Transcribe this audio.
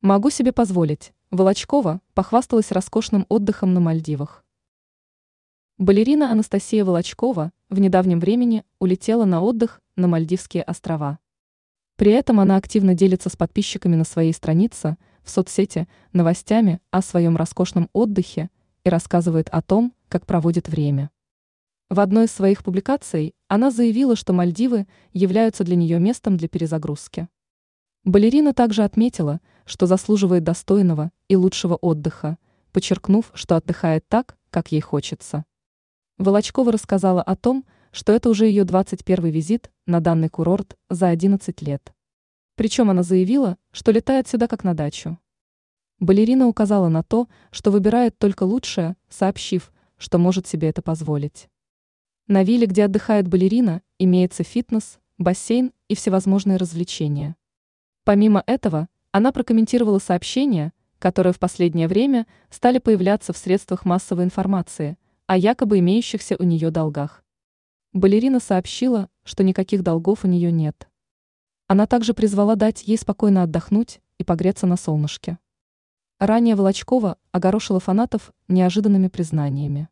Могу себе позволить. Волочкова похвасталась роскошным отдыхом на Мальдивах. Балерина Анастасия Волочкова в недавнем времени улетела на отдых на Мальдивские острова. При этом она активно делится с подписчиками на своей странице в соцсети новостями о своем роскошном отдыхе и рассказывает о том, как проводит время. В одной из своих публикаций она заявила, что Мальдивы являются для нее местом для перезагрузки. Балерина также отметила, что заслуживает достойного и лучшего отдыха, подчеркнув, что отдыхает так, как ей хочется. Волочкова рассказала о том, что это уже ее 21 визит на данный курорт за 11 лет. Причем она заявила, что летает сюда как на дачу. Балерина указала на то, что выбирает только лучшее, сообщив, что может себе это позволить. На вилле, где отдыхает балерина, имеется фитнес, бассейн и всевозможные развлечения. Помимо этого, она прокомментировала сообщения, которые в последнее время стали появляться в средствах массовой информации о якобы имеющихся у нее долгах. Балерина сообщила, что никаких долгов у нее нет. Она также призвала дать ей спокойно отдохнуть и погреться на солнышке. Ранее Волочкова огорошила фанатов неожиданными признаниями.